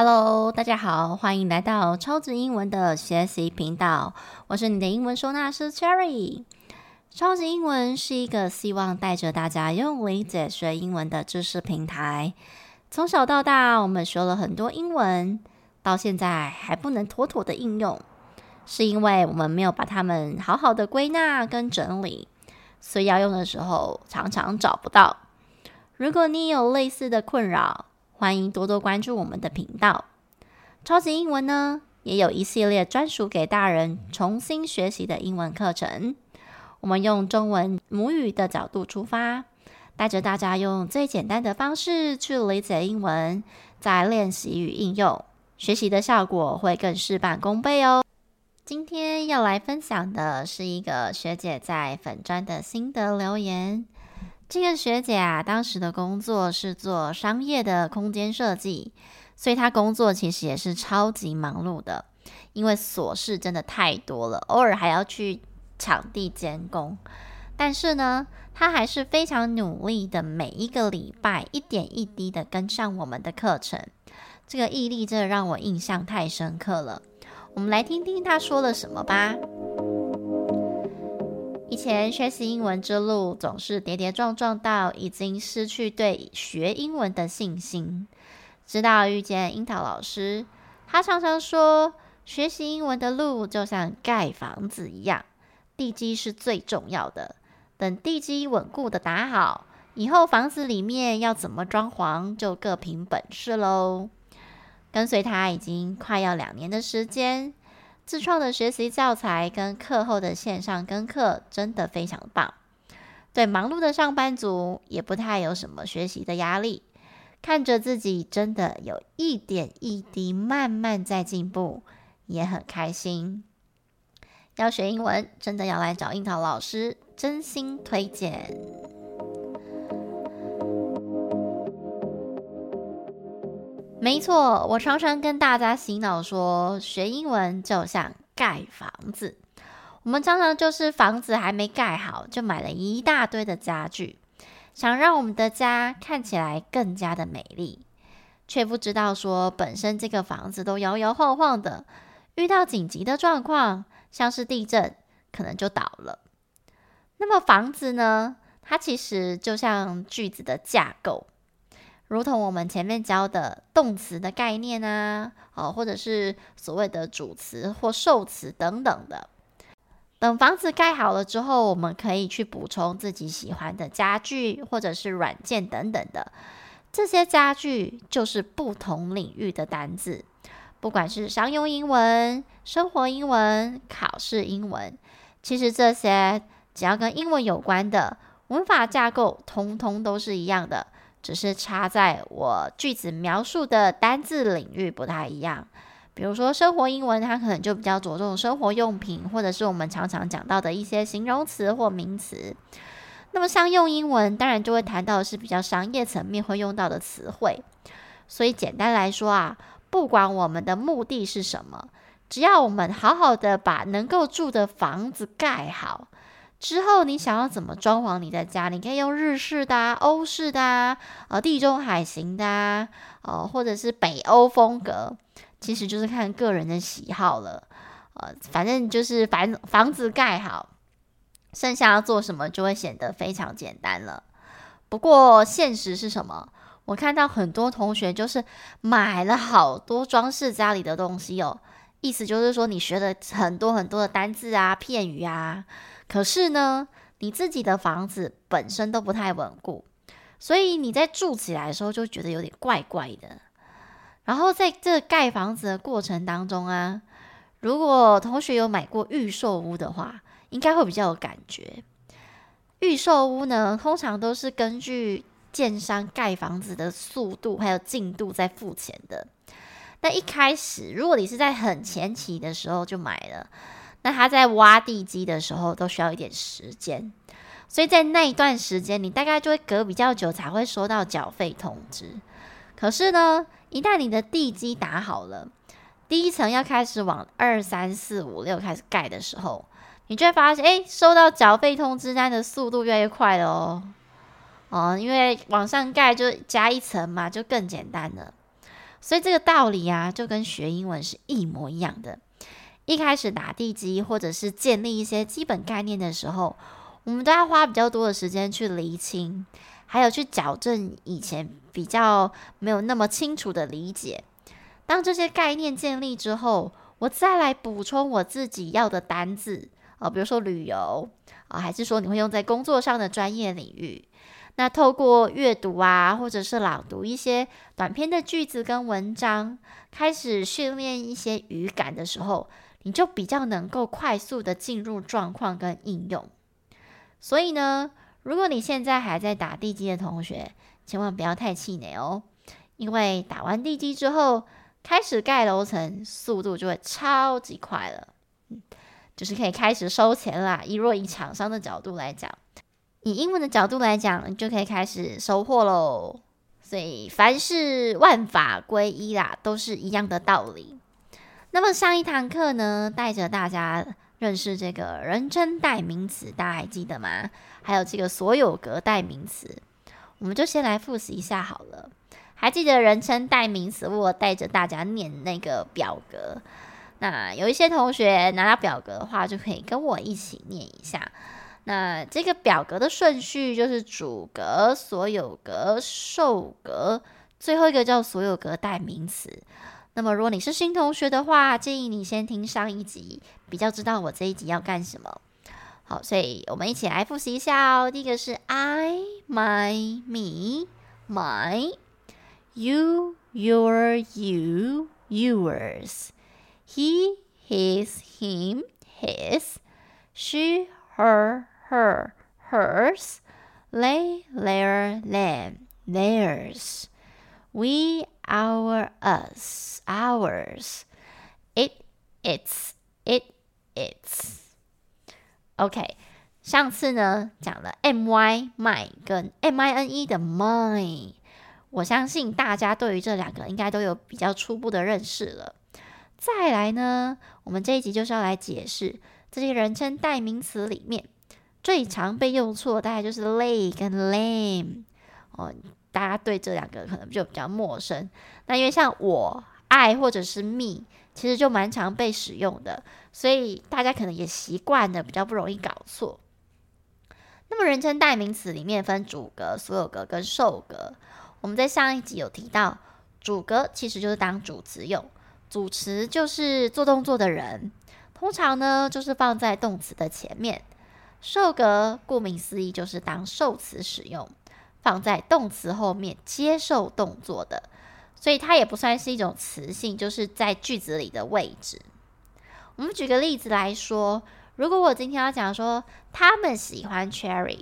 Hello，大家好，欢迎来到超级英文的学习频道。我是你的英文收纳师 Cherry。超级英文是一个希望带着大家用理解学英文的知识平台。从小到大，我们学了很多英文，到现在还不能妥妥的应用，是因为我们没有把它们好好的归纳跟整理，所以要用的时候常常找不到。如果你有类似的困扰，欢迎多多关注我们的频道。超级英文呢，也有一系列专属给大人重新学习的英文课程。我们用中文母语的角度出发，带着大家用最简单的方式去理解英文，再练习与应用，学习的效果会更事半功倍哦。今天要来分享的是一个学姐在粉专的心得留言。这个学姐啊，当时的工作是做商业的空间设计，所以她工作其实也是超级忙碌的，因为琐事真的太多了，偶尔还要去场地监工。但是呢，她还是非常努力的，每一个礼拜一点一滴的跟上我们的课程。这个毅力真的让我印象太深刻了。我们来听听她说了什么吧。前学习英文之路总是跌跌撞撞，到已经失去对学英文的信心。直到遇见樱桃老师，他常常说，学习英文的路就像盖房子一样，地基是最重要的。等地基稳固的打好，以后房子里面要怎么装潢，就各凭本事喽。跟随他已经快要两年的时间。自创的学习教材跟课后的线上跟课真的非常棒，对忙碌的上班族也不太有什么学习的压力，看着自己真的有一点一滴慢慢在进步，也很开心。要学英文，真的要来找樱桃老师，真心推荐。没错，我常常跟大家洗脑说，学英文就像盖房子。我们常常就是房子还没盖好，就买了一大堆的家具，想让我们的家看起来更加的美丽，却不知道说本身这个房子都摇摇晃晃的，遇到紧急的状况，像是地震，可能就倒了。那么房子呢？它其实就像句子的架构。如同我们前面教的动词的概念啊，哦，或者是所谓的主词或受词等等的。等房子盖好了之后，我们可以去补充自己喜欢的家具或者是软件等等的。这些家具就是不同领域的单字，不管是商用英文、生活英文、考试英文，其实这些只要跟英文有关的文法架构，通通都是一样的。只是插在我句子描述的单字领域不太一样，比如说生活英文，它可能就比较着重生活用品，或者是我们常常讲到的一些形容词或名词。那么商用英文当然就会谈到的是比较商业层面会用到的词汇。所以简单来说啊，不管我们的目的是什么，只要我们好好的把能够住的房子盖好。之后，你想要怎么装潢你的家？你可以用日式的、啊、欧式的、啊、呃地中海型的、啊，呃或者是北欧风格，其实就是看个人的喜好了。呃，反正就是房房子盖好，剩下要做什么就会显得非常简单了。不过现实是什么？我看到很多同学就是买了好多装饰家里的东西哦，意思就是说你学了很多很多的单字啊、片语啊。可是呢，你自己的房子本身都不太稳固，所以你在住起来的时候就觉得有点怪怪的。然后在这盖房子的过程当中啊，如果同学有买过预售屋的话，应该会比较有感觉。预售屋呢，通常都是根据建商盖房子的速度还有进度在付钱的。那一开始，如果你是在很前期的时候就买了。那他在挖地基的时候都需要一点时间，所以在那一段时间，你大概就会隔比较久才会收到缴费通知。可是呢，一旦你的地基打好了，第一层要开始往二三四五六开始盖的时候，你就会发现，哎，收到缴费通知单的速度越来越快了哦。哦，因为往上盖就加一层嘛，就更简单了。所以这个道理啊，就跟学英文是一模一样的。一开始打地基或者是建立一些基本概念的时候，我们都要花比较多的时间去厘清，还有去矫正以前比较没有那么清楚的理解。当这些概念建立之后，我再来补充我自己要的单字啊，比如说旅游啊，还是说你会用在工作上的专业领域。那透过阅读啊，或者是朗读一些短篇的句子跟文章，开始训练一些语感的时候，你就比较能够快速的进入状况跟应用。所以呢，如果你现在还在打地基的同学，千万不要太气馁哦，因为打完地基之后，开始盖楼层，速度就会超级快了。嗯，就是可以开始收钱啦。以若以厂商的角度来讲。以英文的角度来讲，你就可以开始收获喽。所以凡事万法归一啦，都是一样的道理。那么上一堂课呢，带着大家认识这个人称代名词，大家还记得吗？还有这个所有格代名词，我们就先来复习一下好了。还记得人称代名词，我带着大家念那个表格。那有一些同学拿到表格的话，就可以跟我一起念一下。那这个表格的顺序就是主格、所有格、受格，最后一个叫所有格代名词。那么如果你是新同学的话，建议你先听上一集，比较知道我这一集要干什么。好，所以我们一起来复习一下哦。第一个是 I、my、me、my、you、your、you、yours、he、his、him、his、she、her。her, hers, they, their, them, theirs, we, our, us, ours, it, its, it, its. OK，上次呢讲了 my my 跟 mine 的 mine，我相信大家对于这两个应该都有比较初步的认识了。再来呢，我们这一集就是要来解释这些人称代名词里面。最常被用错大概就是 lay 跟 lame 哦，大家对这两个可能就比较陌生。那因为像我、I 或者是 me，其实就蛮常被使用的，所以大家可能也习惯的，比较不容易搞错。那么人称代名词里面分主格、所有格跟受格。我们在上一集有提到，主格其实就是当主词用，主词就是做动作的人，通常呢就是放在动词的前面。受格顾名思义就是当受词使用，放在动词后面接受动作的，所以它也不算是一种词性，就是在句子里的位置。我们举个例子来说，如果我今天要讲说他们喜欢 cherry，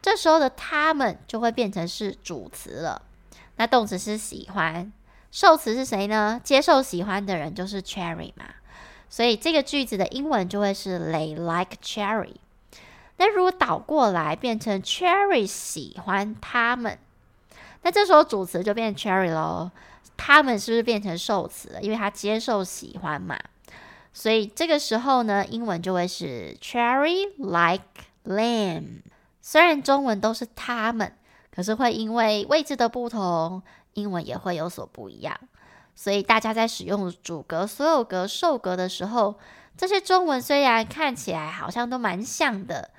这时候的他们就会变成是主词了。那动词是喜欢，受词是谁呢？接受喜欢的人就是 cherry 嘛，所以这个句子的英文就会是 They like cherry。那如果倒过来变成 Cherry 喜欢他们，那这时候主词就变 Cherry 喽，他们是不是变成受词了？因为他接受喜欢嘛，所以这个时候呢，英文就会是 Cherry like them。虽然中文都是他们，可是会因为位置的不同，英文也会有所不一样。所以大家在使用主格、所有格、受格的时候，这些中文虽然看起来好像都蛮像的。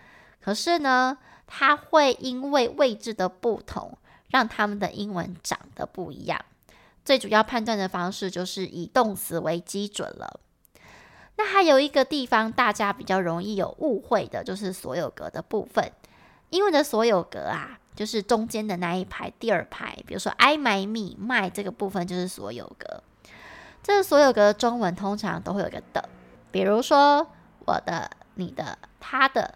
可是呢，它会因为位置的不同，让他们的英文长得不一样。最主要判断的方式就是以动词为基准了。那还有一个地方大家比较容易有误会的，就是所有格的部分。英文的所有格啊，就是中间的那一排，第二排，比如说 I、my、me、my 这个部分就是所有格。这个所有格中文通常都会有个的，比如说我的、你的、他的。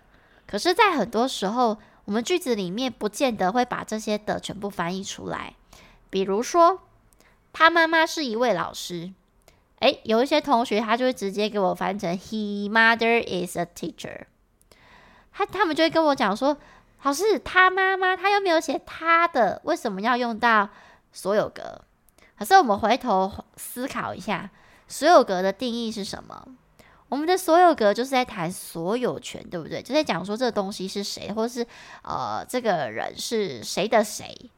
可是，在很多时候，我们句子里面不见得会把这些的全部翻译出来。比如说，他妈妈是一位老师，诶，有一些同学他就会直接给我翻成 He mother is a teacher。他他们就会跟我讲说，老师，他妈妈他又没有写他的，为什么要用到所有格？可是我们回头思考一下，所有格的定义是什么？我们的所有格就是在谈所有权，对不对？就在讲说这个东西是谁，或是呃这个人是谁的谁。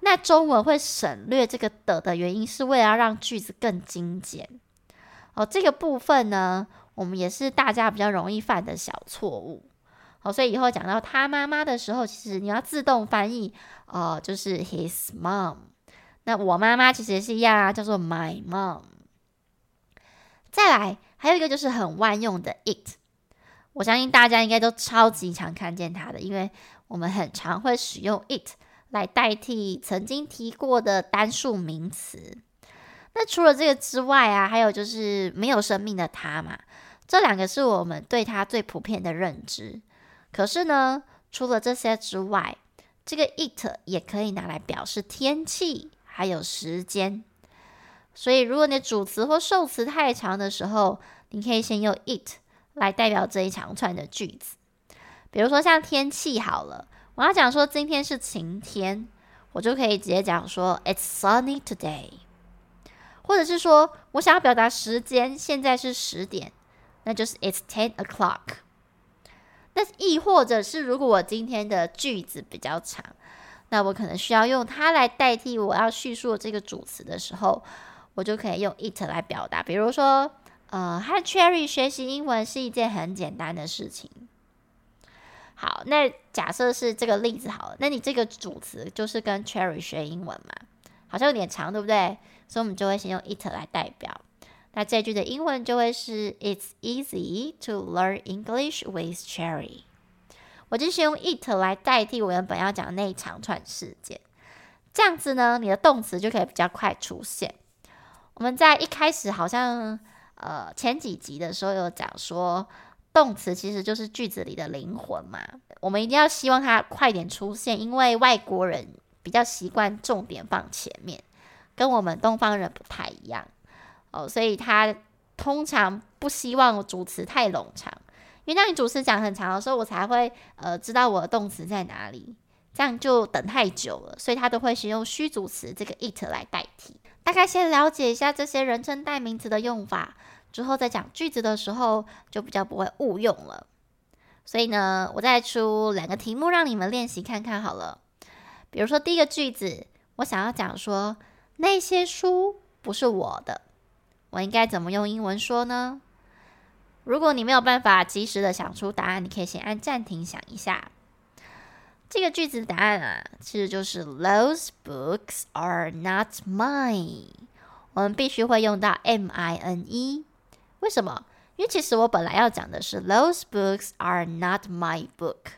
那中文会省略这个的的原因，是为了要让句子更精简。哦，这个部分呢，我们也是大家比较容易犯的小错误。哦，所以以后讲到他妈妈的时候，其实你要自动翻译，哦，就是 his mom。那我妈妈其实也是一样啊，叫做 my mom。再来，还有一个就是很万用的 it，我相信大家应该都超级常看见它的，因为我们很常会使用 it。来代替曾经提过的单数名词。那除了这个之外啊，还有就是没有生命的它嘛，这两个是我们对它最普遍的认知。可是呢，除了这些之外，这个 it 也可以拿来表示天气，还有时间。所以，如果你的主词或受词太长的时候，你可以先用 it 来代表这一长串的句子。比如说像天气好了。我要讲说今天是晴天，我就可以直接讲说 It's sunny today。或者是说我想要表达时间，现在是十点，那就是 It's ten o'clock。那亦或者是如果我今天的句子比较长，那我可能需要用它来代替我要叙述这个主词的时候，我就可以用 it 来表达。比如说，呃，和 Cherry 学习英文是一件很简单的事情。好，那假设是这个例子好了，那你这个主词就是跟 Cherry 学英文嘛，好像有点长，对不对？所以我们就会先用 it 来代表。那这句的英文就会是 It's easy to learn English with Cherry。我就先用 it 来代替我原本要讲那一长串事件，这样子呢，你的动词就可以比较快出现。我们在一开始好像呃前几集的时候有讲说。动词其实就是句子里的灵魂嘛，我们一定要希望它快点出现，因为外国人比较习惯重点放前面，跟我们东方人不太一样哦，所以他通常不希望主词太冗长，因为当你主词讲很长的时候，我才会呃知道我的动词在哪里，这样就等太久了，所以他都会使用虚主词这个 it 来代替。大概先了解一下这些人称代名词的用法。之后在讲句子的时候，就比较不会误用了。所以呢，我再出两个题目让你们练习看看好了。比如说第一个句子，我想要讲说那些书不是我的，我应该怎么用英文说呢？如果你没有办法及时的想出答案，你可以先按暂停想一下。这个句子的答案啊，其实就是 Those books are not mine。我们必须会用到 M-I-N-E。为什么？因为其实我本来要讲的是 Those books are not my book，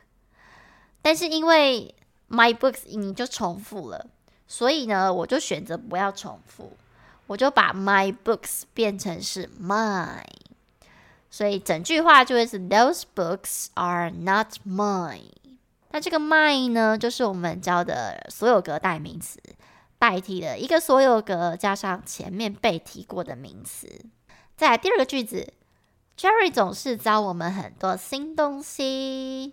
但是因为 my books 你就重复了，所以呢，我就选择不要重复，我就把 my books 变成是 mine，所以整句话就会是 Those books are not mine。那这个 mine 呢，就是我们教的所有格代名词，代替了一个所有格加上前面被提过的名词。再来第二个句子，Cherry 总是教我们很多新东西。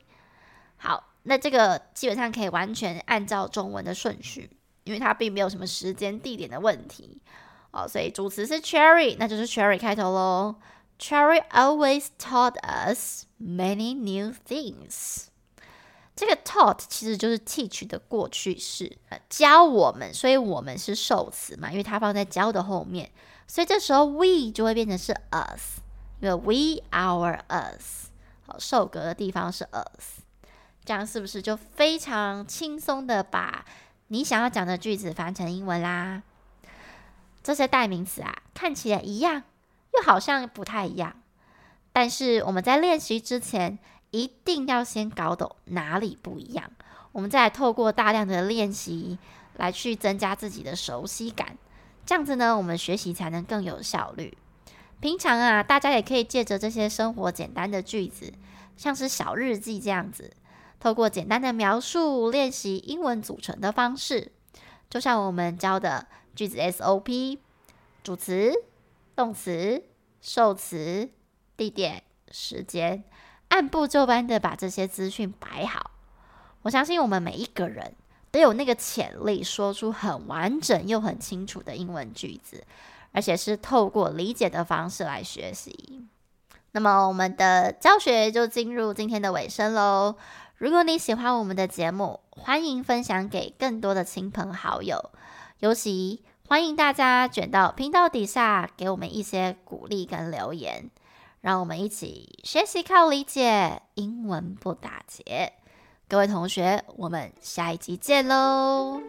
好，那这个基本上可以完全按照中文的顺序，因为它并没有什么时间地点的问题哦。所以主词是 Cherry，那就是 Cherry 开头喽。Cherry always taught us many new things。这个 taught 其实就是 teach 的过去式，教我们，所以我们是受词嘛，因为它放在教的后面。所以这时候 we 就会变成是 us，因为 we our us，好，受格的地方是 us，这样是不是就非常轻松的把你想要讲的句子翻成英文啦？这些代名词啊，看起来一样，又好像不太一样，但是我们在练习之前，一定要先搞懂哪里不一样，我们再来透过大量的练习来去增加自己的熟悉感。这样子呢，我们学习才能更有效率。平常啊，大家也可以借着这些生活简单的句子，像是小日记这样子，透过简单的描述练习英文组成的方式。就像我们教的句子 SOP：主词、动词、受词、地点、时间，按部就班的把这些资讯摆好。我相信我们每一个人。都有那个潜力，说出很完整又很清楚的英文句子，而且是透过理解的方式来学习。那么，我们的教学就进入今天的尾声喽。如果你喜欢我们的节目，欢迎分享给更多的亲朋好友，尤其欢迎大家卷到频道底下给我们一些鼓励跟留言，让我们一起学习靠理解，英文不打结。各位同学，我们下一集见喽！